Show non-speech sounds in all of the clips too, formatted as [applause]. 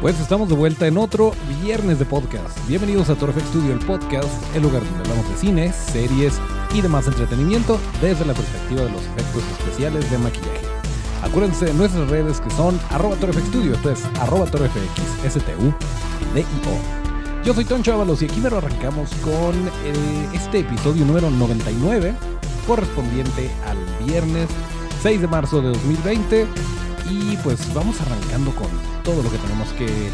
Pues estamos de vuelta en otro viernes de podcast. Bienvenidos a Torfex Studio, el podcast, el lugar donde hablamos de cine, series y demás entretenimiento desde la perspectiva de los efectos especiales de maquillaje. Acuérdense de nuestras redes que son arroba Studio, esto es arroba D-I-O. Yo soy Ton Chavalos y aquí me lo arrancamos con eh, este episodio número 99, correspondiente al viernes 6 de marzo de 2020 y pues vamos arrancando con todo lo que tenemos que,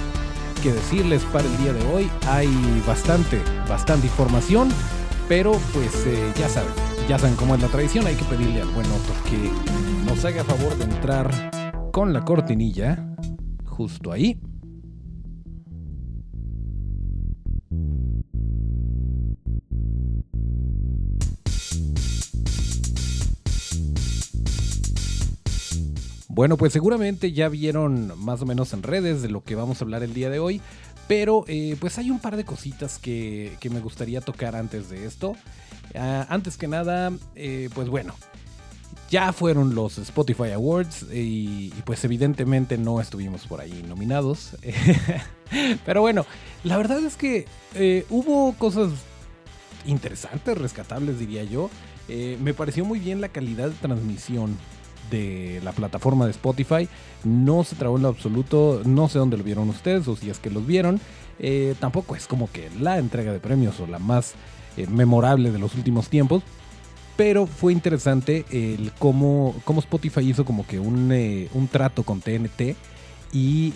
decirles para el día de hoy. Hay bastante, bastante información, pero pues eh, ya saben, ya saben cómo es la tradición. Hay que pedirle al buen Otto que nos haga favor de entrar con la cortinilla justo ahí. Bueno, pues seguramente ya vieron más o menos en redes de lo que vamos a hablar el día de hoy, pero eh, pues hay un par de cositas que, me gustaría tocar antes de esto. Ah, antes que nada, eh, pues bueno, ya fueron los Spotify Awards y, pues evidentemente no estuvimos por ahí nominados. [laughs] pero bueno, la verdad es que eh, hubo cosas interesantes, rescatables diría yo. me pareció muy bien la calidad de transmisión de la plataforma de Spotify. No se trabó en lo absoluto, no sé dónde lo vieron ustedes o si es que los vieron. Eh, tampoco es como que la entrega de premios o la más eh, memorable de los últimos tiempos. Pero fue interesante el cómo, cómo Spotify hizo como que un, eh, un trato con TNT y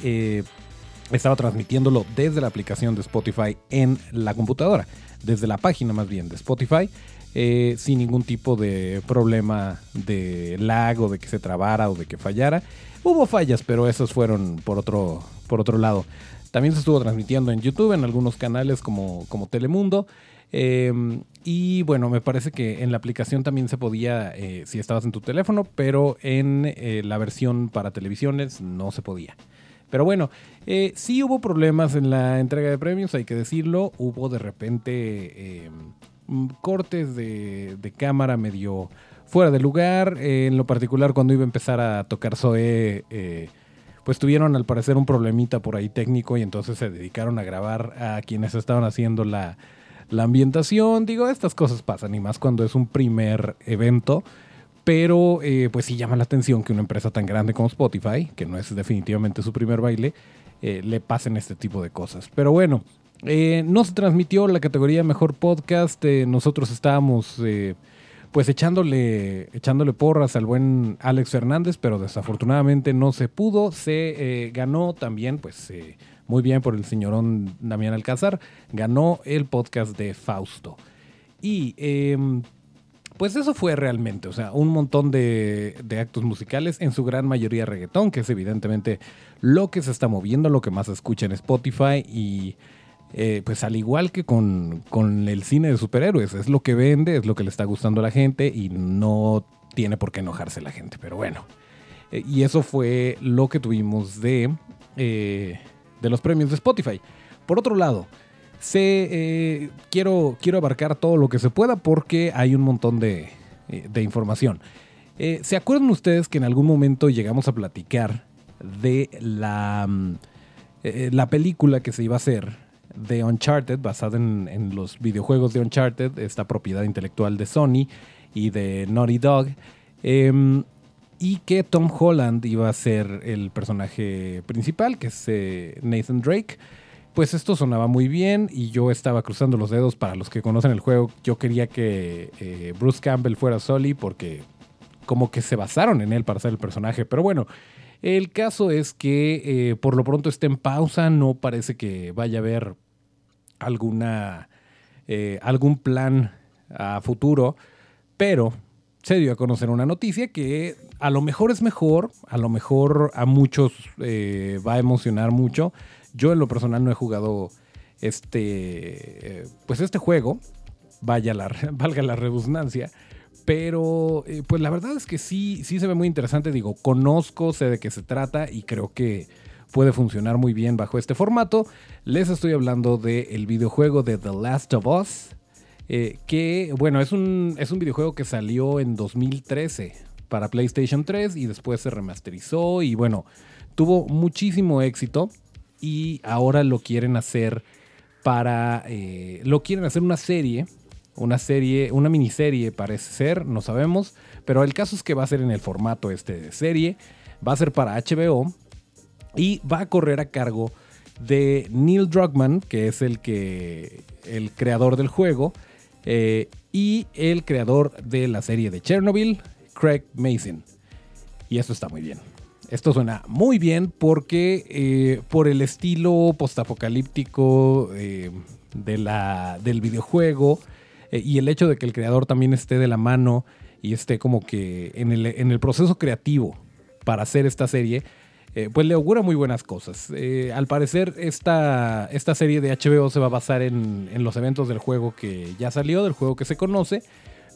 estaba transmitiéndolo desde la aplicación de Spotify en la computadora, desde la página más bien de Spotify. Eh, sin ningún tipo de problema de lag o de que se trabara o de que fallara. Hubo fallas, pero esas fueron por otro, por otro lado. También se estuvo transmitiendo en YouTube, en algunos canales como, como Telemundo. Em, y bueno, me parece que en la aplicación también se podía, eh, si estabas en tu teléfono, pero en eh, la versión para televisiones no se podía. Pero bueno, sí hubo problemas en la entrega de premios, hay que decirlo. Hubo de repente em, cortes de, cámara medio fuera de lugar. en lo particular, cuando iba a empezar a tocar Zoe, eh, pues tuvieron al parecer un problemita por ahí técnico y entonces se dedicaron a grabar a quienes estaban haciendo la, ambientación. Digo, estas cosas pasan y más cuando es un primer evento. Pero eh, pues sí llama la atención que una empresa tan grande como Spotify, que no es definitivamente su primer baile, eh, le pasen este tipo de cosas. Pero bueno, eh, no se transmitió la categoría Mejor Podcast. Eh, nosotros estábamos eh, pues echándole, echándole porras al buen Alex Fernández, pero desafortunadamente no se pudo. Se ganó también, pues muy bien por el señorón Damián Alcázar, ganó el podcast de Fausto. Y em, pues eso fue realmente, o sea, un montón de, de, actos musicales, en su gran mayoría reggaetón, que es evidentemente lo que se está moviendo, lo que más se escucha en Spotify y eh, pues al igual que con, el cine de superhéroes, es lo que vende, es lo que le está gustando a la gente y no tiene por qué enojarse la gente, pero bueno. Eh, y eso fue lo que tuvimos de, eh, de los premios de Spotify. Por otro lado, quiero, quiero abarcar todo lo que se pueda porque hay un montón de, de información. ¿Se acuerdan ustedes que en algún momento llegamos a platicar de la, mm, la película que se iba a hacer de Uncharted, basada en, los videojuegos de Uncharted, esta propiedad intelectual de Sony y de Naughty Dog. Em, y que Tom Holland iba a ser el personaje principal, que es eh, Nathan Drake. Pues esto sonaba muy bien y yo estaba cruzando los dedos para los que conocen el juego. Yo quería que eh, Bruce Campbell fuera Sully porque como que se basaron en él para ser el personaje. Pero bueno, el caso es que eh, por lo pronto está en pausa, no parece que vaya a haber alguna, eh, algún plan a futuro, pero se dio a conocer una noticia que a lo mejor es mejor, a lo mejor a muchos eh, va a emocionar mucho. Yo en lo personal no he jugado este, pues este juego, vaya la, [laughs] valga la redundancia. Pero eh, pues la verdad es que sí, sí se ve muy interesante. Digo, conozco, sé de qué se trata y creo que puede funcionar muy bien bajo este formato. Les estoy hablando del videojuego de The Last of Us. Eh, que bueno, es un, es un videojuego que salió en 2013 para PlayStation 3 y después se remasterizó y bueno, tuvo muchísimo éxito y ahora lo quieren hacer para, eh, lo quieren hacer una serie una serie, una miniserie parece ser, no sabemos, pero el caso es que va a ser en el formato este de serie, va a ser para HBO y va a correr a cargo de Neil Druckmann, que es el que el creador del juego eh, y el creador de la serie de Chernobyl, Craig Mason. Y esto está muy bien. Esto suena muy bien porque eh, por el estilo postapocalíptico eh, de del videojuego, y el hecho de que el creador también esté de la mano y esté como que en el, en el proceso creativo para hacer esta serie, eh, pues le augura muy buenas cosas. Eh, al parecer, esta, esta serie de HBO se va a basar en, en, los eventos del juego que ya salió, del juego que se conoce,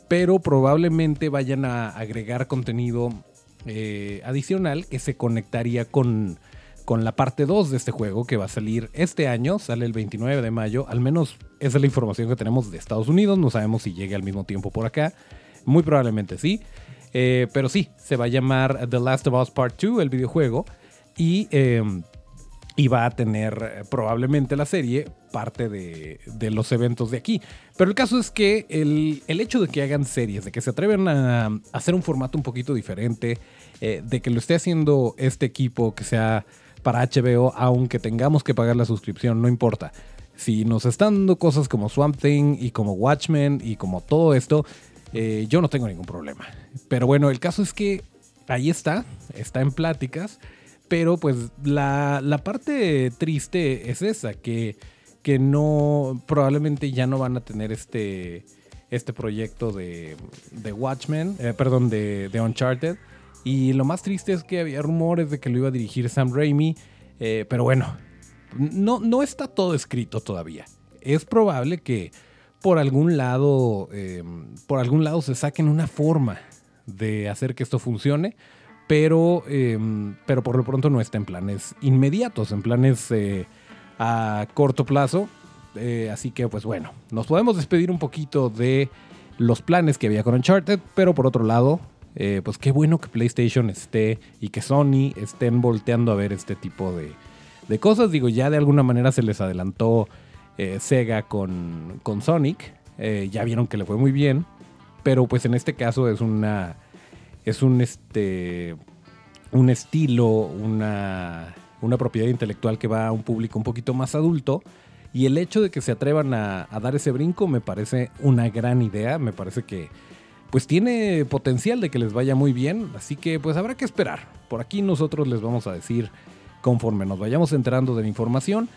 pero probablemente vayan a agregar contenido adicional que se conectaría con con la parte 2 de este juego que va a salir este año, sale el 29 de mayo, al menos esa es la información que tenemos de Estados Unidos, no sabemos si llegue al mismo tiempo por acá, muy probablemente sí, eh, pero sí, se va a llamar The Last of Us Part 2, el videojuego, y, y va a tener eh, probablemente la serie parte de, de, los eventos de aquí. Pero el caso es que el, el, hecho de que hagan series, de que se atreven a, hacer un formato un poquito diferente, eh, de que lo esté haciendo este equipo que sea para HBO, aunque tengamos que pagar la suscripción, no importa. Si nos están dando cosas como Swamp Thing y como Watchmen y como todo esto, eh, yo no tengo ningún problema. Pero bueno, el caso es que ahí está, está en pláticas, pero pues la, la parte triste es esa, que, que no, probablemente ya no van a tener este, este proyecto de, de Watchmen, eh, perdón, de, de Uncharted. Y lo más triste es que había rumores de que lo iba a dirigir Sam Raimi. Eh, pero bueno, no, no está todo escrito todavía. Es probable que por algún lado. Em, por algún lado se saquen una forma de hacer que esto funcione. Pero, em, pero por lo pronto no está en planes inmediatos, en planes eh, a corto plazo. Eh, así que, pues bueno, nos podemos despedir un poquito de los planes que había con Uncharted, pero por otro lado, eh, pues qué bueno que PlayStation esté y que Sony estén volteando a ver este tipo de, cosas. Digo, ya de alguna manera se les adelantó Sega con, con Sonic. Ya vieron que le fue muy bien. Pero pues en este caso es una. Es un este. un estilo, una. una propiedad intelectual que va a un público un poquito más adulto. Y el hecho de que se atrevan a dar ese brinco me parece una gran idea. Me parece que pues tiene potencial de que les vaya muy bien, así que pues habrá que esperar. Por aquí nosotros les vamos a decir conforme nos vayamos enterando de la información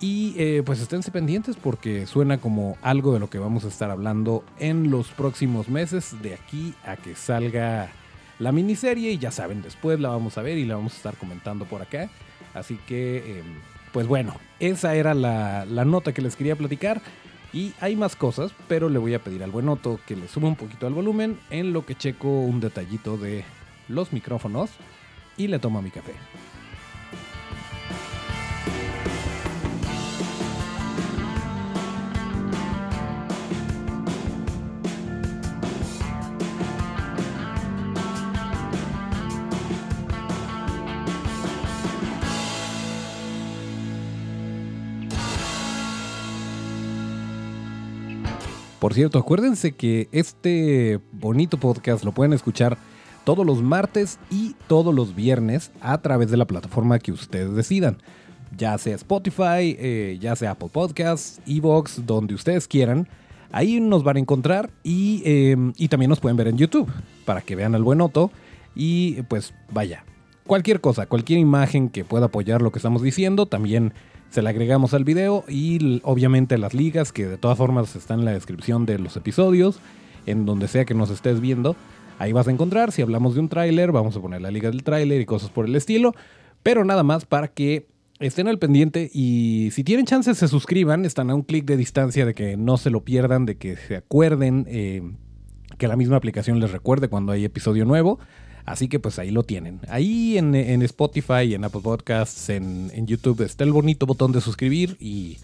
y eh, pues esténse pendientes porque suena como algo de lo que vamos a estar hablando en los próximos meses de aquí a que salga la miniserie y ya saben, después la vamos a ver y la vamos a estar comentando por acá. Así que, em, pues bueno, esa era la, la nota que les quería platicar. Y hay más cosas, pero le voy a pedir al buen Otto que le suba un poquito al volumen en lo que checo un detallito de los micrófonos y le tomo mi café. Por cierto, acuérdense que este bonito podcast lo pueden escuchar todos los martes y todos los viernes a través de la plataforma que ustedes decidan. Ya sea Spotify, eh, ya sea Apple Podcasts, Evox, donde ustedes quieran. Ahí nos van a encontrar y, em, y también nos pueden ver en YouTube para que vean al buen Otto. Y pues vaya, cualquier cosa, cualquier imagen que pueda apoyar lo que estamos diciendo, también se la agregamos al video y obviamente las ligas que de todas formas están en la descripción de los episodios, en donde sea que nos estés viendo. Ahí vas a encontrar, si hablamos de un tráiler, vamos a poner la liga del tráiler y cosas por el estilo, pero nada más para que estén al pendiente y si tienen chance se suscriban, están a un clic de distancia de que no se lo pierdan, de que se acuerden, eh, que la misma aplicación les recuerde cuando hay episodio nuevo. Así que pues ahí lo tienen. Ahí en, Spotify, en Apple Podcasts, en, YouTube está el bonito botón de suscribir y,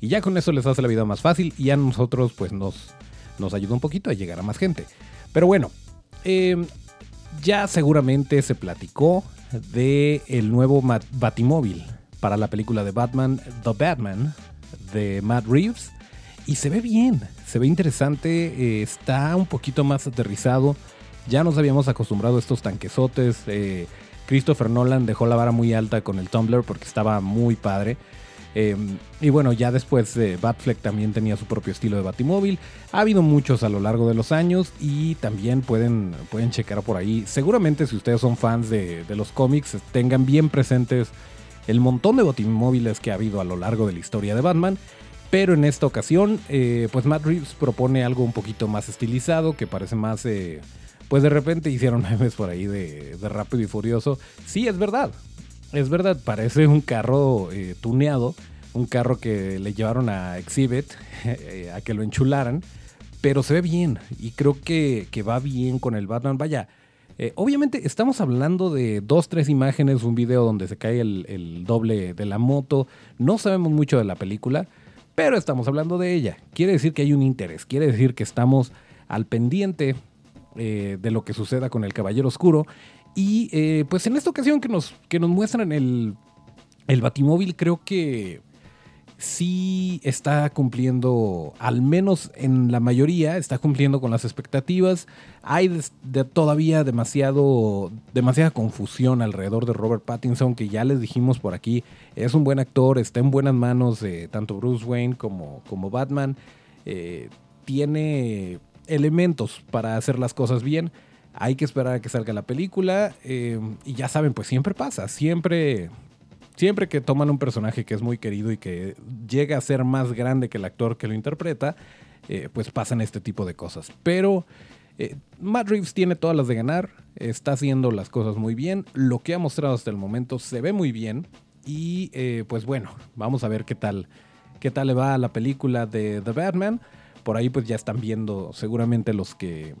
ya con eso les hace la vida más fácil y a nosotros pues nos, nos ayuda un poquito a llegar a más gente. Pero bueno, em, ya seguramente se platicó de el nuevo Batimóvil para la película de Batman, The Batman, de Matt Reeves. Y se ve bien, se ve interesante, eh, está un poquito más aterrizado ya nos habíamos acostumbrado a estos tanquesotes. Eh, Christopher Nolan dejó la vara muy alta con el Tumblr porque estaba muy padre. Em, y bueno, ya después eh, Batfleck también tenía su propio estilo de Batimóvil. Ha habido muchos a lo largo de los años y también pueden, pueden checar por ahí. Seguramente si ustedes son fans de, los cómics, tengan bien presentes el montón de Batimóviles que ha habido a lo largo de la historia de Batman. Pero en esta ocasión, eh, pues Matt Reeves propone algo un poquito más estilizado, que parece más pues de repente hicieron [laughs] memes por ahí de, Rápido y Furioso. Sí, es verdad. Es verdad, parece un carro eh, tuneado, un carro que le llevaron a Exhibit [laughs] eh, a que lo enchularan, pero se ve bien y creo que, va bien con el Batman. Vaya, eh, obviamente estamos hablando de dos, tres imágenes, un video donde se cae el, el doble de la moto, no sabemos mucho de la película, pero estamos hablando de ella. Quiere decir que hay un interés, quiere decir que estamos al pendiente eh, de lo que suceda con el Caballero Oscuro. Y eh, pues en esta ocasión que nos, que nos muestran el, el Batimóvil, creo que sí está cumpliendo, al menos en la mayoría, está cumpliendo con las expectativas. Hay todavía demasiado, demasiada confusión alrededor de Robert Pattinson, que ya les dijimos por aquí, es un buen actor, está en buenas manos de tanto Bruce Wayne como, como Batman. Eh, tiene elementos para hacer las cosas bien. Hay que esperar a que salga la película. Eh, y ya saben, pues siempre pasa. Siempre, siempre que toman un personaje que es muy querido y que llega a ser más grande que el actor que lo interpreta, eh, pues pasan este tipo de cosas. Pero eh, Matt Reeves tiene todas las de ganar. Está haciendo las cosas muy bien. Lo que ha mostrado hasta el momento se ve muy bien. Y pues bueno, vamos a ver qué tal, qué tal le va a la película de The Batman por ahí pues ya están viendo, seguramente los que,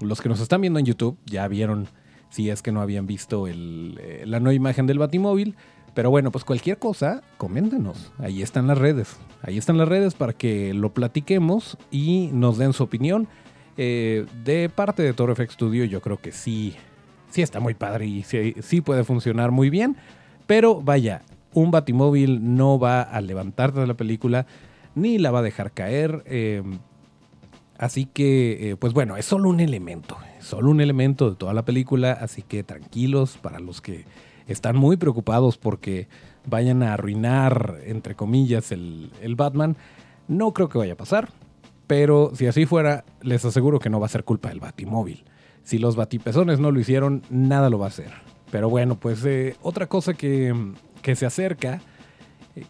los que nos están viendo en YouTube ya vieron, si es que no habían visto eh, la nueva imagen del Batimóvil. Pero bueno, pues cualquier cosa, coméntenos. Ahí están las redes. Ahí están las redes para que lo platiquemos y nos den su opinión. Eh, de parte de Toro FX Studio, yo creo que sí, sí está muy padre y sí, sí puede funcionar muy bien. Pero vaya, un Batimóvil no va a levantarte de la película ni la va a dejar caer. Eh, Así que, eh, pues bueno, es solo un elemento, solo un elemento de toda la película, así que tranquilos para los que están muy preocupados porque vayan a arruinar, entre comillas, el, Batman. No creo que vaya a pasar, pero si así fuera, les aseguro que no va a ser culpa del Batimóvil. Si los batipezones no lo hicieron, nada lo va a hacer. Pero bueno, pues eh, otra cosa que, que se acerca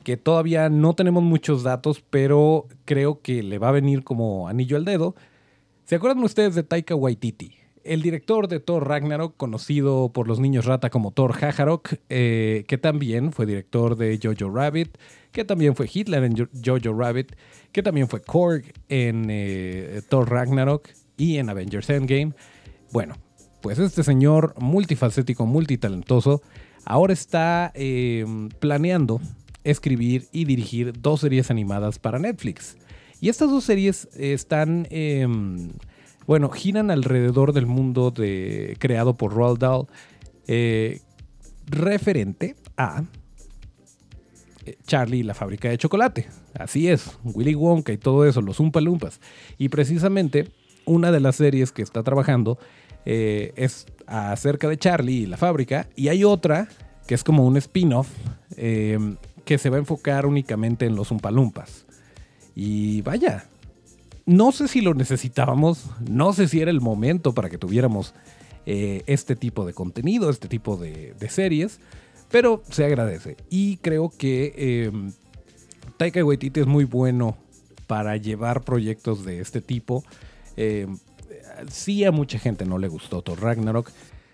que todavía no tenemos muchos datos, pero creo que le va a venir como anillo al dedo. ¿Se acuerdan ustedes de Taika Waititi? El director de Thor Ragnarok, conocido por los niños rata como Thor Hajarok, eh, que también fue director de Jojo Rabbit, que también fue Hitler en Jojo Rabbit, que también fue Korg en eh, Thor Ragnarok y en Avengers Endgame. Bueno, pues este señor multifacético, multitalentoso, ahora está eh, planeando escribir y dirigir dos series animadas para Netflix. Y estas dos series están, em, bueno, giran alrededor del mundo de, creado por Roald Dahl, eh, referente a eh, Charlie y la fábrica de chocolate. Así es, Willy Wonka y todo eso, los Umpa Lumpas. Y precisamente una de las series que está trabajando eh, es acerca de Charlie y la fábrica. Y hay otra que es como un spin-off em, que se va a enfocar únicamente en los Umpalumpas. Y vaya, no sé si lo necesitábamos, no sé si era el momento para que tuviéramos eh, este tipo de contenido, este tipo de, series, pero se agradece. Y creo que eh, Taika Waititi es muy bueno para llevar proyectos de este tipo. Eh, sí a mucha gente no le gustó Thor Ragnarok.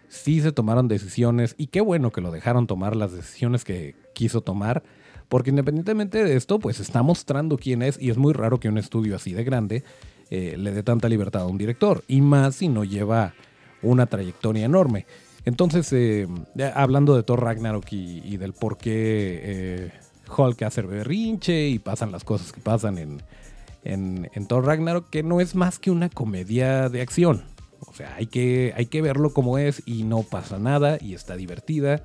sí se tomaron decisiones y qué bueno que lo dejaron tomar las decisiones que quiso tomar, porque independientemente de esto, pues está mostrando quién es y es muy raro que un estudio así de grande eh, le dé tanta libertad a un director, y más si no lleva una trayectoria enorme. Entonces, eh, hablando de Thor Ragnarok y, del por qué eh, Hulk hace berrinche y pasan las cosas que pasan en, en, Thor Ragnarok, que no es más que una comedia de acción. O sea, hay que, hay que verlo como es y no pasa nada y está divertida.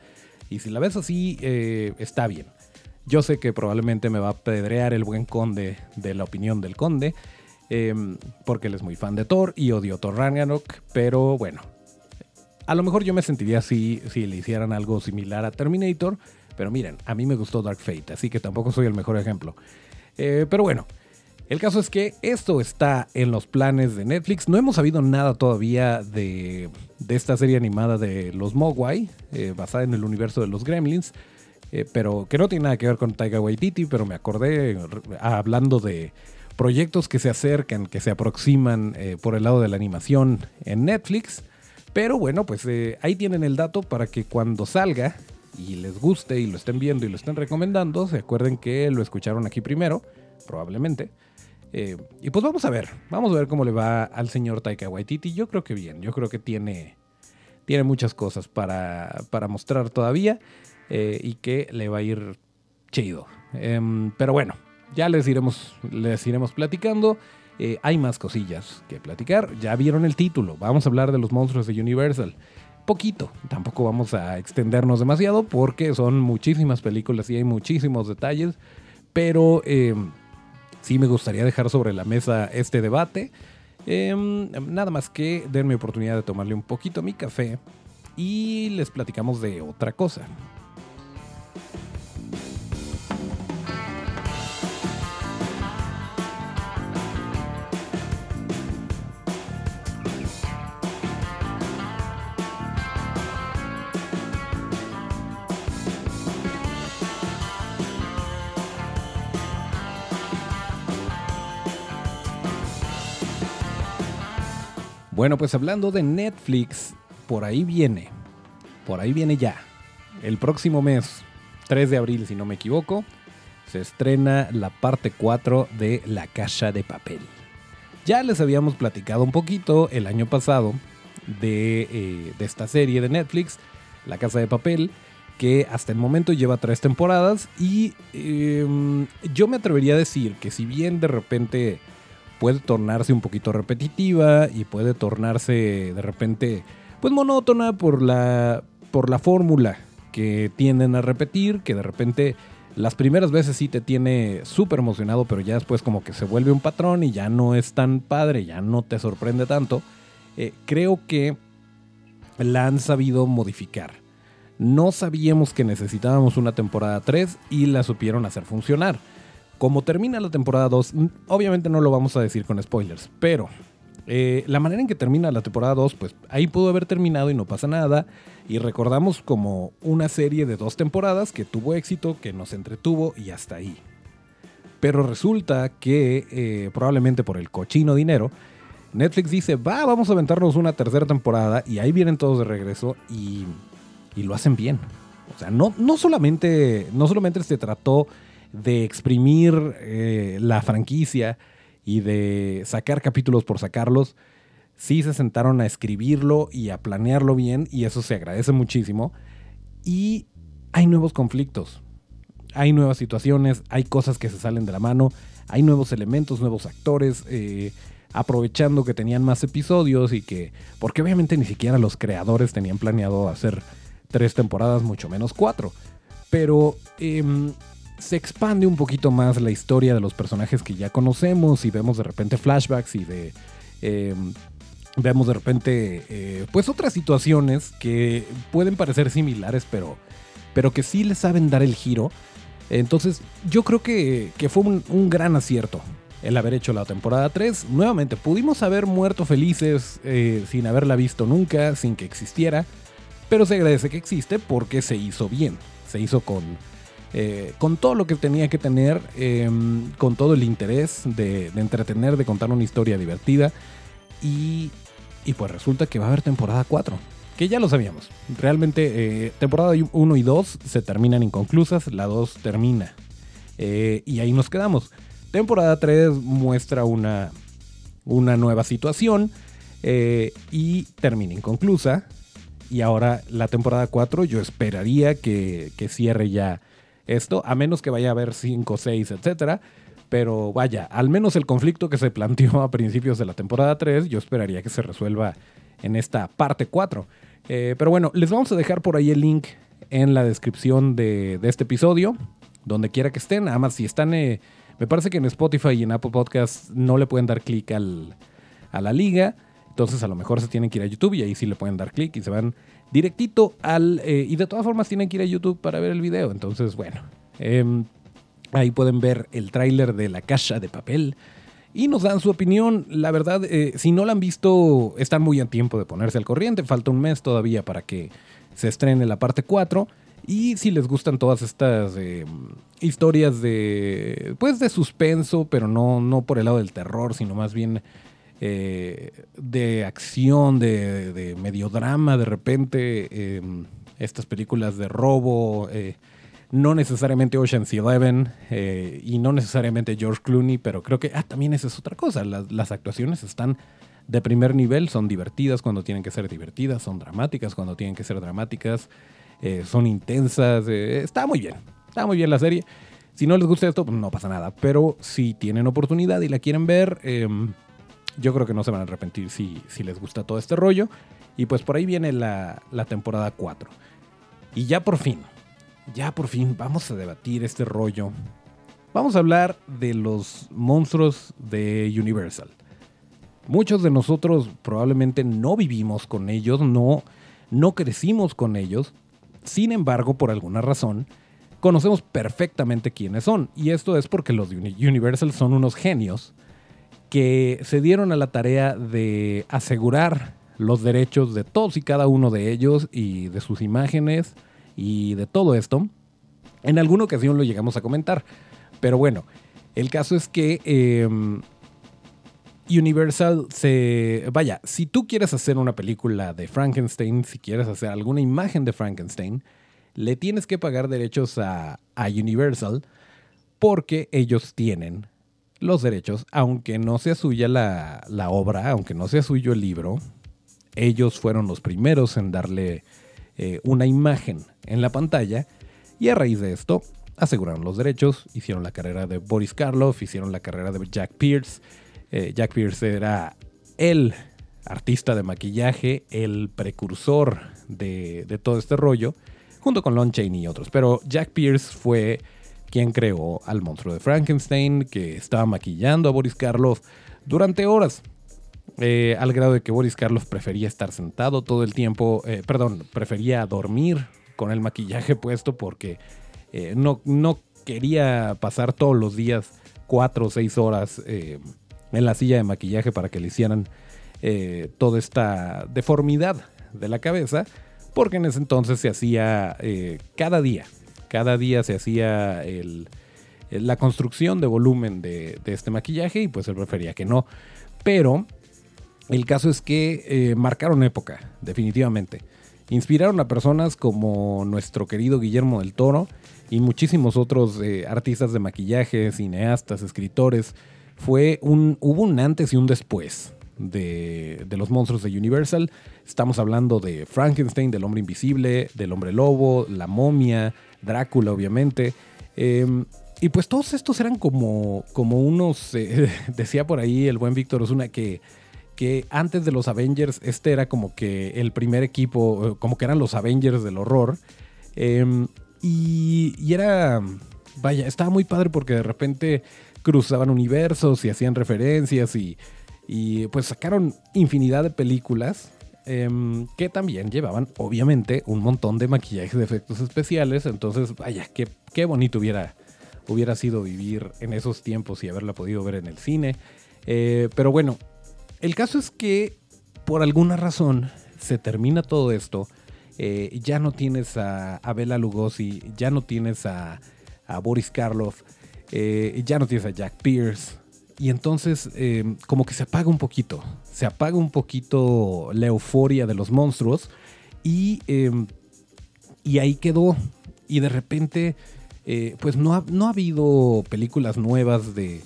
Y si la ves así, está bien. Yo sé que probablemente me va a pedrear el buen conde de la opinión del conde, em, porque él es muy fan de Thor y odio Thor Ragnarok, pero bueno, a lo mejor yo me sentiría así si le hicieran algo similar a Terminator, pero miren, a mí me gustó Dark Fate, así que tampoco soy el mejor ejemplo. Eh, pero bueno, el caso es que esto está en los planes de Netflix. No hemos sabido nada todavía de, esta serie animada de los Mogwai, eh, basada en el universo de los Gremlins, eh, pero que no tiene nada que ver con Taika Waititi, pero me acordé hablando de proyectos que se acercan, que se aproximan eh, por el lado de la animación en Netflix. Pero bueno, pues ahí tienen el dato para que cuando salga y les guste y lo estén viendo y lo estén recomendando, se acuerden que lo escucharon aquí primero, probablemente. Eh, y pues vamos a ver, vamos a ver cómo le va al señor Taika Waititi. Yo creo que bien, yo creo que tiene, tiene muchas cosas para, para mostrar todavía eh, y que le va a ir chido. Em, pero bueno, ya les iremos, les iremos platicando. Eh, hay más cosillas que platicar. Ya vieron el título. Vamos a hablar de los monstruos de Universal. Poquito. Tampoco vamos a extendernos demasiado porque son muchísimas películas y hay muchísimos detalles. Pero em, sí me gustaría dejar sobre la mesa este debate. Em, nada más que denme oportunidad de tomarle un poquito mi café y les platicamos de otra cosa. Bueno, pues hablando de Netflix, por ahí viene, por ahí viene ya. El próximo mes, 3 de abril si no me equivoco, se estrena la parte 4 de La Casa de Papel. Ya les habíamos platicado un poquito el año pasado de, eh, esta serie de Netflix, La Casa de Papel, que hasta el momento lleva tres temporadas y em, yo me atrevería a decir que si bien de repente puede tornarse un poquito repetitiva y puede tornarse de repente pues monótona por la por la fórmula que tienden a repetir, que de repente las primeras veces sí te tiene súper emocionado, pero ya después como que se vuelve un patrón y ya no es tan padre, ya no te sorprende tanto. Eh, creo que la han sabido modificar. No sabíamos que necesitábamos una temporada 3 y la supieron hacer funcionar. Como termina la temporada 2, obviamente no lo vamos a decir con spoilers, pero eh, la manera en que termina la temporada 2, pues ahí pudo haber terminado y no pasa nada. Y recordamos como una serie de dos temporadas que tuvo éxito, que nos entretuvo y hasta ahí. Pero resulta que eh, probablemente por el cochino dinero, Netflix dice, va, vamos a aventarnos una tercera temporada y ahí vienen todos de regreso y, y lo hacen bien. O sea, no, no, solamente, no solamente se trató de exprimir eh, la franquicia y de sacar capítulos por sacarlos, sí se sentaron a escribirlo y a planearlo bien y eso se agradece muchísimo. Y hay nuevos conflictos, hay nuevas situaciones, hay cosas que se salen de la mano, hay nuevos elementos, nuevos actores, eh, aprovechando que tenían más episodios y que, porque obviamente ni siquiera los creadores tenían planeado hacer tres temporadas, mucho menos cuatro. Pero em, se expande un poquito más la historia de los personajes que ya conocemos y vemos de repente flashbacks y de... Em, vemos de repente eh, pues otras situaciones que pueden parecer similares pero, pero que sí le saben dar el giro. Entonces yo creo que, fue un, gran acierto el haber hecho la temporada 3. Nuevamente, pudimos haber muerto felices eh, sin haberla visto nunca, sin que existiera, pero se agradece que existe porque se hizo bien, se hizo con, eh, con todo lo que tenía que tener, em, con todo el interés de, entretener, de contar una historia divertida. Y, pues resulta que va a haber temporada 4. que ya lo sabíamos. Realmente, eh, temporada 1 y 2 se terminan inconclusas, la 2 termina. Eh, y ahí nos quedamos. Temporada 3 muestra una, una nueva situación y termina inconclusa. Y ahora la temporada 4 yo esperaría que cierre ya esto, a menos que vaya a haber 5, 6, etcétera. Pero vaya, al menos el conflicto que se planteó a principios de la temporada 3, yo esperaría que se resuelva en esta parte 4. Eh, pero bueno, les vamos a dejar por ahí el link en la descripción de, este episodio, donde quiera que estén. Nada más si están, eh, me parece que en Spotify y en Apple Podcasts no le pueden dar clic a la liga. Entonces a lo mejor se tienen que ir a YouTube y ahí sí le pueden dar clic y se van directito al... Eh, y de todas formas tienen que ir a YouTube para ver el video. Entonces, bueno. Em, ahí pueden ver el tráiler de La Caja de Papel y nos dan su opinión. La verdad, eh, si no la han visto, están muy a tiempo de ponerse al corriente. Falta un mes todavía para que se estrene la parte 4. Y si les gustan todas estas eh, historias de, pues de suspenso, pero no, no por el lado del terror, sino más bien eh, de acción, de, de medio drama, de repente, estas películas de robo, no necesariamente Ocean's Eleven eh, y no necesariamente George Clooney, pero creo que ah, también esa es otra cosa. Las, actuaciones están de primer nivel, son divertidas cuando tienen que ser divertidas, son dramáticas cuando tienen que ser dramáticas, eh, son intensas. Eh, está muy bien, está muy bien la serie. Si no les gusta esto, pues no pasa nada. Pero si tienen oportunidad y la quieren ver, em, yo creo que no se van a arrepentir si, si, les gusta todo este rollo. Y pues por ahí viene la, la temporada 4. Y ya por fin, ya por fin vamos a debatir este rollo. Vamos a hablar de los monstruos de Universal. Muchos de nosotros probablemente no vivimos con ellos, no, no crecimos con ellos. Sin embargo, por alguna razón, conocemos perfectamente quiénes son. Y esto es porque los de Universal son unos genios que se dieron a la tarea de asegurar los derechos de todos y cada uno de ellos y de sus imágenes y de todo esto. En alguna ocasión lo llegamos a comentar. Pero bueno, el caso es que em, Universal se... Vaya, si tú quieres hacer una película de Frankenstein, si quieres hacer alguna imagen de Frankenstein, le tienes que pagar derechos a, Universal porque ellos tienen los derechos, aunque no sea suya la, la, obra, aunque no sea suyo el libro, ellos fueron los primeros en darle eh, una imagen en la pantalla y a raíz de esto aseguraron los derechos, hicieron la carrera de Boris Karloff, hicieron la carrera de Jack Pierce. Eh, Jack Pierce era el artista de maquillaje, el precursor de, todo este rollo, junto con Lon Chaney y otros. Pero Jack Pierce fue quien creó al monstruo de Frankenstein, que estaba maquillando a Boris Karloff durante horas. Eh, al grado de que Boris Karloff prefería estar sentado todo el tiempo, eh, perdón, prefería dormir con el maquillaje puesto porque eh, no, no quería pasar todos los días cuatro o seis horas en la silla de maquillaje para que le hicieran toda esta deformidad de la cabeza, porque en ese entonces se hacía cada día, cada día se hacía la construcción de volumen de, de este maquillaje y pues él prefería que no. Pero el caso es que eh, marcaron época, definitivamente. Inspiraron a personas como nuestro querido Guillermo del Toro y muchísimos otros eh, artistas de maquillaje, cineastas, escritores. Fue un, hubo un antes y un después de, los monstruos de Universal. Estamos hablando de Frankenstein, del hombre invisible, del hombre lobo, la momia, Drácula, obviamente. Em, y pues todos estos eran como, como unos, eh, [laughs] decía por ahí el buen Víctor Osuna, que que antes de los Avengers, este era como que el primer equipo, como que eran los Avengers del horror. Em, y, era, vaya, estaba muy padre porque de repente cruzaban universos y hacían referencias y, pues sacaron infinidad de películas em, que también llevaban, obviamente, un montón de maquillajes de efectos especiales. Entonces, vaya, qué, qué bonito hubiera, hubiera sido vivir en esos tiempos y haberla podido ver en el cine. Eh, pero bueno, el caso es que por alguna razón se termina todo esto. Eh, ya no tienes a, a Bela Lugosi, ya no tienes a, Boris Karloff, eh, ya no tienes a Jack Pierce. Y entonces eh, como que se apaga un poquito, se apaga un poquito la euforia de los monstruos Y, em, y ahí quedó. Y de repente, eh, pues no ha, no ha habido películas nuevas de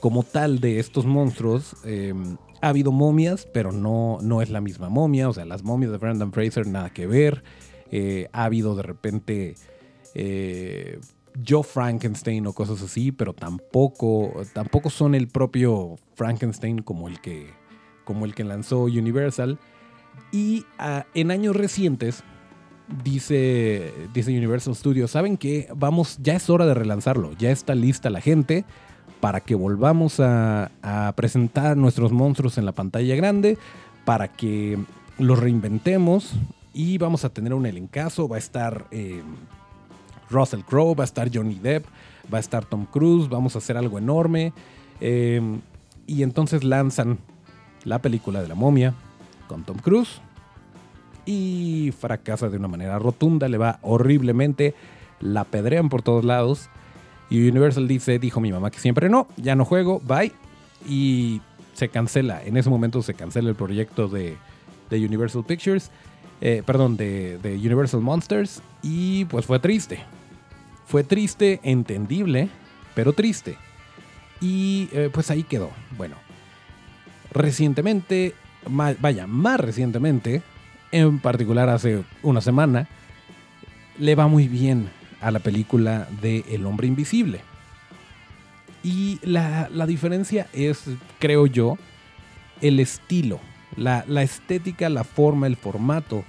como tal de estos monstruos. Em, ha habido momias, pero no, no es la misma momia. O sea, las momias de Brandon Fraser, nada que ver. Eh, ha habido de repente eh, Joe Frankenstein o cosas así, pero tampoco, tampoco son el propio Frankenstein como el que, como el que lanzó Universal. Y ah, en años recientes, dice, dice Universal Studios, ¿saben qué? Vamos, ya es hora de relanzarlo, ya está lista la gente para que volvamos a, presentar nuestros monstruos en la pantalla grande, para que los reinventemos y vamos a tener un elencazo, va a estar... Eh, Russell Crowe, va a estar Johnny Depp, va a estar Tom Cruise, vamos a hacer algo enorme. Em, y entonces lanzan la película de la momia con Tom Cruise y fracasa de una manera rotunda, le va horriblemente, la pedrean por todos lados. Y Universal dice, dijo mi mamá que siempre no, ya no juego, bye. Y se cancela, en ese momento se cancela el proyecto de, de Universal Pictures, eh, perdón, de, de Universal Monsters. Y pues fue triste, fue triste, entendible, pero triste. Y eh, pues ahí quedó. Bueno, recientemente, vaya, más recientemente, en particular hace una semana, le va muy bien a la película de El hombre invisible. Y la, diferencia es, creo yo, el estilo, la, la estética, la forma, el formato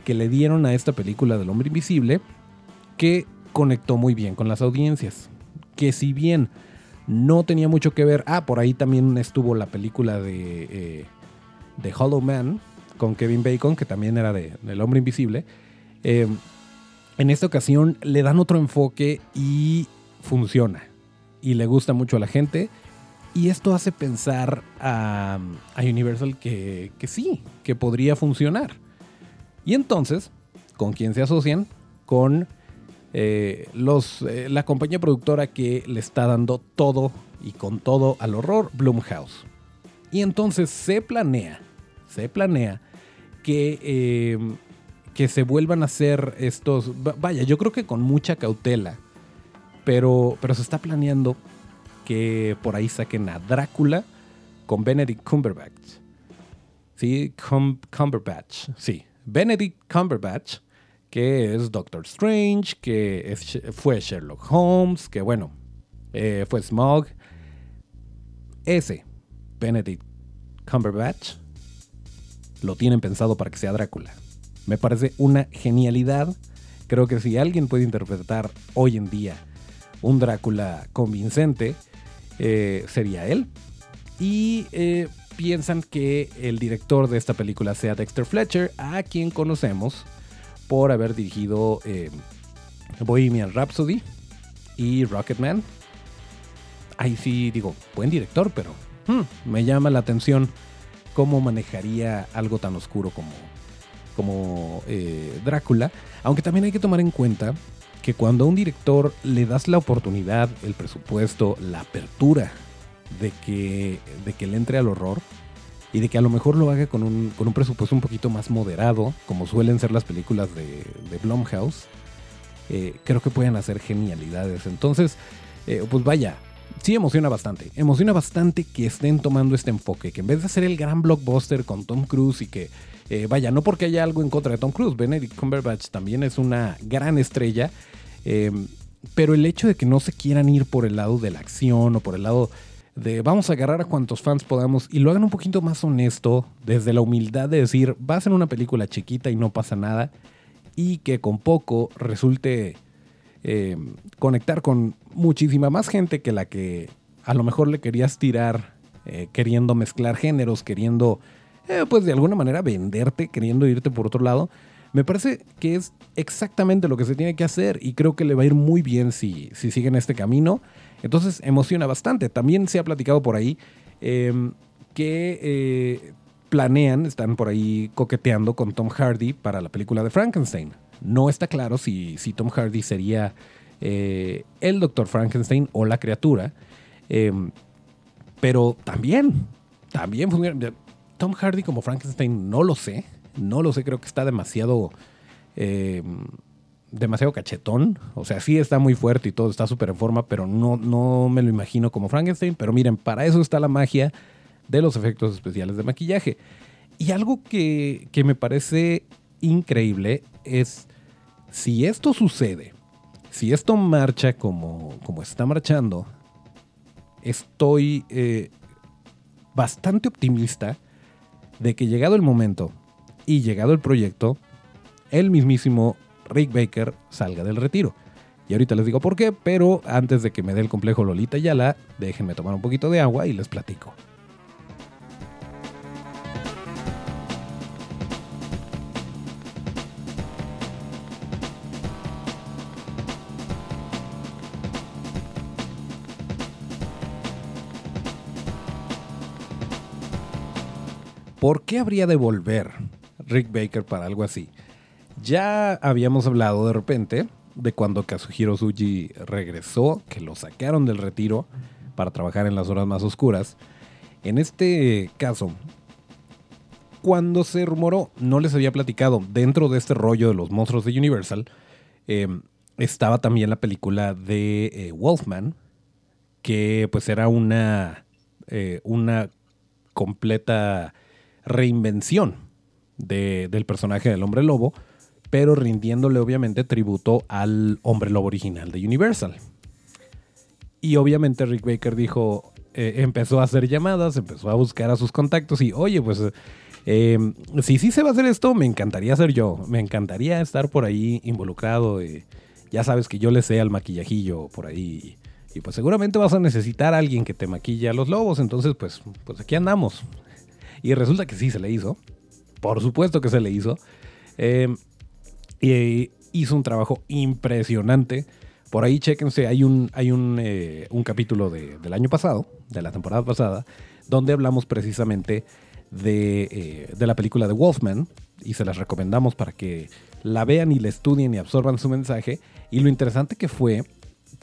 que le dieron a esta película del hombre invisible, que conectó muy bien con las audiencias. Que si bien no tenía mucho que ver, ah, por ahí también estuvo la película de, eh, de Hollow Man con Kevin Bacon, que también era de, del hombre invisible. Eh, en esta ocasión le dan otro enfoque y funciona. Y le gusta mucho a la gente. Y esto hace pensar a, a Universal que, que sí, que podría funcionar. Y entonces, ¿con quién se asocian? Con eh, los, eh, la compañía productora que le está dando todo y con todo al horror, Blumhouse. Y entonces se planea, se planea que, em, que se vuelvan a hacer estos, vaya, yo creo que con mucha cautela, pero, pero se está planeando que por ahí saquen a Drácula con Benedict Cumberbatch. Sí, Cumberbatch, sí. Benedict Cumberbatch que es Doctor Strange, que fue Sherlock Holmes, que bueno, eh, fue Smog. Ese, Benedict Cumberbatch, lo tienen pensado para que sea Drácula. Me parece una genialidad. Creo que si alguien puede interpretar hoy en día un Drácula convincente, eh, sería él. Y eh, piensan que el director de esta película sea Dexter Fletcher, a quien conocemos por haber dirigido eh, Bohemian Rhapsody y Rocketman. Ahí sí digo, buen director, pero hmm, me llama la atención cómo manejaría algo tan oscuro como, como eh, Drácula. Aunque también hay que tomar en cuenta que cuando a un director le das la oportunidad, el presupuesto, la apertura de que, de que le entre al horror, y de que a lo mejor lo haga con un, con un presupuesto un poquito más moderado, como suelen ser las películas de, de Blumhouse, eh, creo que pueden hacer genialidades. Entonces, eh, pues vaya, sí emociona bastante. Emociona bastante que estén tomando este enfoque, que en vez de hacer el gran blockbuster con Tom Cruise y que, eh, vaya, no porque haya algo en contra de Tom Cruise, Benedict Cumberbatch también es una gran estrella, pero el hecho de que no se quieran ir por el lado de la acción o por el lado de vamos a agarrar a cuantos fans podamos y lo hagan un poquito más honesto, desde la humildad de decir, va a ser una película chiquita y no pasa nada, y que con poco resulte eh, conectar con muchísima más gente que la que a lo mejor le querías tirar, eh, queriendo mezclar géneros, queriendo, eh, pues de alguna manera venderte, queriendo irte por otro lado. Me parece que es exactamente lo que se tiene que hacer y creo que le va a ir muy bien si, si siguen este camino. Entonces emociona bastante. También se ha platicado por ahí em, que eh, planean, están por ahí coqueteando con Tom Hardy para la película de Frankenstein. No está claro si, si Tom Hardy sería eh, el Doctor Frankenstein o la criatura. Em, pero también, también Tom Hardy como Frankenstein no lo sé. No lo sé, creo que está demasiado. eh, demasiado cachetón. O sea, sí está muy fuerte y todo, está súper en forma, pero no, no me lo imagino como Frankenstein. Pero miren, para eso está la magia de los efectos especiales de maquillaje. Y algo que, que me parece increíble es si esto sucede, si esto marcha como, como está marchando, estoy eh, bastante optimista de que llegado el momento y llegado el proyecto, el mismísimo Rick Baker salga del retiro. Y ahorita les digo por qué, pero antes de que me dé el complejo Lolita Yala, déjenme tomar un poquito de agua y les platico. ¿Por qué habría de volver Rick Baker para algo así? Ya habíamos hablado de repente de cuando Kazuhiro Tsuji regresó, que lo sacaron del retiro para trabajar en las horas más oscuras. En este caso, cuando se rumoró, no les había platicado, dentro de este rollo de los monstruos de Universal, eh, estaba también la película de eh, Wolfman, que pues era una, eh, una completa reinvención de- del personaje del hombre lobo, pero rindiéndole obviamente tributo al hombre lobo original de Universal. Y obviamente Rick Baker dijo, eh, empezó a hacer llamadas, empezó a buscar a sus contactos y, oye, pues eh, si sí se va a hacer esto, me encantaría ser yo, me encantaría estar por ahí involucrado. eh, ya sabes que yo le sé al maquillajillo por ahí. Y pues seguramente vas a necesitar a alguien que te maquille a los lobos, entonces pues, pues aquí andamos. Y resulta que sí se le hizo. Por supuesto que se le hizo. Eh, y hizo un trabajo impresionante. Por ahí, chéquense, hay un, hay un, eh, un capítulo de- del año pasado, de la temporada pasada, donde hablamos precisamente de, eh, de la película de Wolfman. Y se las recomendamos para que la vean y la estudien y absorban su mensaje. Y lo interesante que fue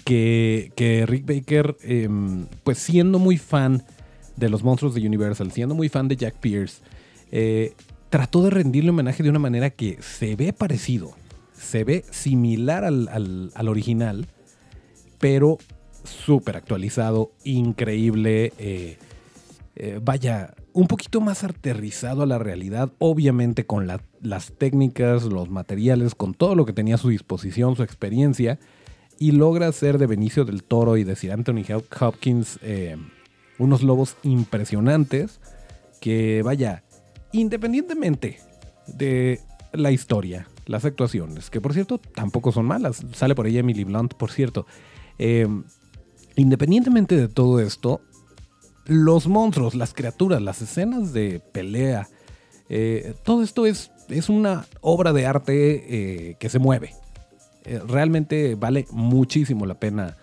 que, que Rick Baker, em, pues siendo muy fan de los monstruos de Universal, siendo muy fan de Jack Pierce, eh, trató de rendirle homenaje de una manera que se ve parecido, se ve similar al, al- al original, pero súper actualizado, increíble, eh, eh, vaya, un poquito más aterrizado a la realidad, obviamente con la- las técnicas, los materiales, con todo lo que tenía a su disposición, su experiencia, y logra hacer de Benicio del Toro y de Sir Anthony Hop- Hopkins eh, unos lobos impresionantes que, vaya, independientemente de la historia, las actuaciones, que por cierto tampoco son malas, sale por ahí Emily Blunt, por cierto, eh, independientemente de todo esto, los monstruos, las criaturas, las escenas de pelea, eh, todo esto es, es una obra de arte eh, que se mueve. Eh, realmente vale muchísimo la pena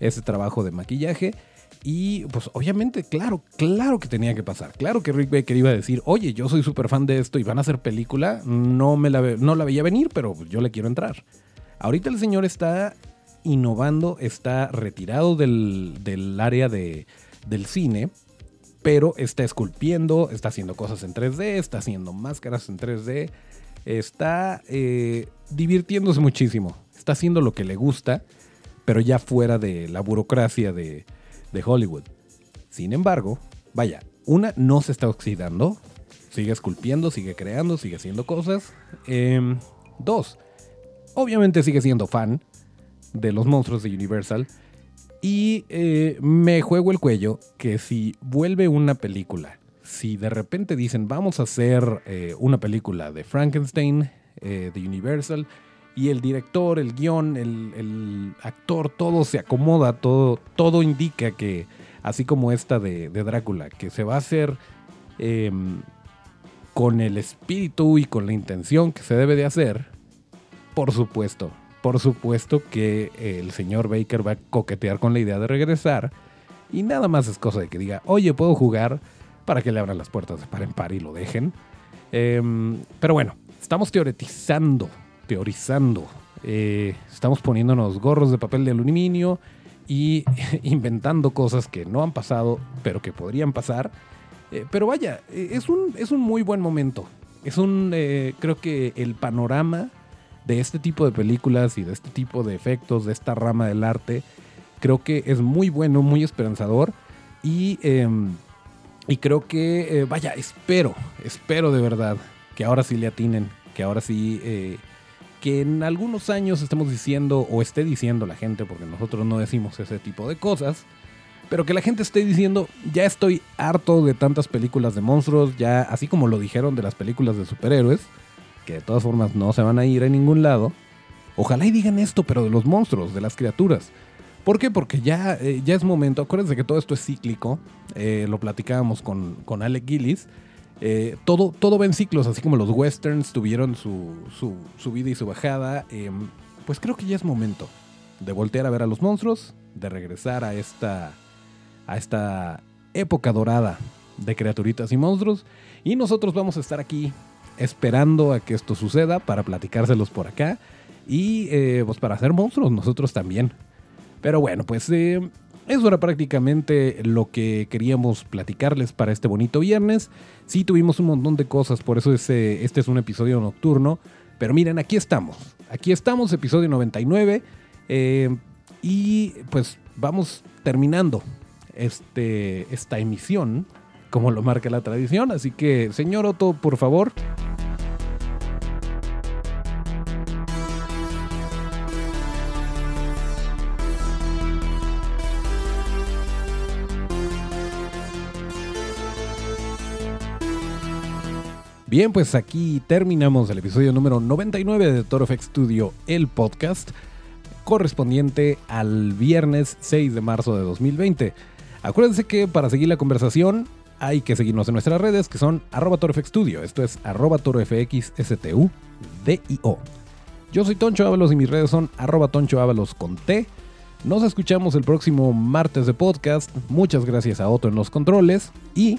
ese trabajo de maquillaje. Y pues obviamente, claro, claro que tenía que pasar. Claro que Rick Baker iba a decir, oye, yo soy súper fan de esto y van a hacer película. No, me la, no la veía venir, pero yo le quiero entrar. Ahorita el señor está innovando, está retirado del, del área de, del cine, pero está esculpiendo, está haciendo cosas en 3D, está haciendo máscaras en 3D, está eh, divirtiéndose muchísimo, está haciendo lo que le gusta, pero ya fuera de la burocracia de, de Hollywood. Sin embargo, vaya, una no se está oxidando, sigue esculpiendo, sigue creando, sigue haciendo cosas. Em, dos, obviamente sigue siendo fan de los monstruos de Universal. Y eh, me juego el cuello que si vuelve una película, si de repente dicen vamos a hacer eh, una película de Frankenstein, eh, de Universal, y el director, el guion, el, actor, todo se acomoda, todo, todo indica que, así como esta de, de Drácula, que se va a hacer em, con el espíritu y con la intención que se debe de hacer, por supuesto, por supuesto que el señor Baker va a coquetear con la idea de regresar y nada más es cosa de que diga, oye, puedo jugar para que le abran las puertas de par en par y lo dejen. Em, pero bueno, estamos teoretizando, teorizando, eh, estamos poniéndonos gorros de papel de aluminio y [laughs] inventando cosas que no han pasado, pero que podrían pasar. Eh, pero vaya, eh, es un, es un muy buen momento. Es un, creo que el panorama de este tipo de películas y de este tipo de efectos, de esta rama del arte, creo que es muy bueno, muy esperanzador. Y, em, y creo que, vaya, espero, espero de verdad que ahora sí le atinen, que ahora sí, que en algunos años estemos diciendo o esté diciendo la gente, porque nosotros no decimos ese tipo de cosas, pero que la gente esté diciendo, ya estoy harto de tantas películas de monstruos, ya así como lo dijeron de las películas de superhéroes, que de todas formas no se van a ir a ningún lado. Ojalá y digan esto, pero de los monstruos, de las criaturas. ¿Por qué? Porque ya, eh, ya es momento, acuérdense que todo esto es cíclico, eh, lo platicábamos con, con Alec Gillis, eh, todo, todo va en ciclos, así como los westerns tuvieron su, su, y su bajada, em, pues creo que ya es momento de voltear a ver a los monstruos, de regresar a esta a esta época dorada de criaturitas y monstruos. Y nosotros vamos a estar aquí esperando a que esto suceda para platicárselos por acá. Y eh, pues para hacer monstruos nosotros también. Pero bueno, pues eh, eso era prácticamente lo que queríamos platicarles para este bonito viernes. Sí tuvimos un montón de cosas, por eso este es un episodio nocturno. Pero miren, aquí estamos. Aquí estamos, episodio 99. Eh, y pues vamos terminando este, esta emisión, como lo marca la tradición. Así que, señor Otto, por favor. Bien, pues aquí terminamos el episodio número 99 de Toro FX Studio, el podcast correspondiente al viernes 6 de marzo de 2020. Acuérdense que para seguir la conversación hay que seguirnos en nuestras redes que son arroba torofxstudio. Esto es arroba torofxstu D-I-O. Yo soy Toncho Ábalos y mis redes son arroba Toncho Ábalos con T. Nos escuchamos el próximo martes de podcast. Muchas gracias a Otto en los controles y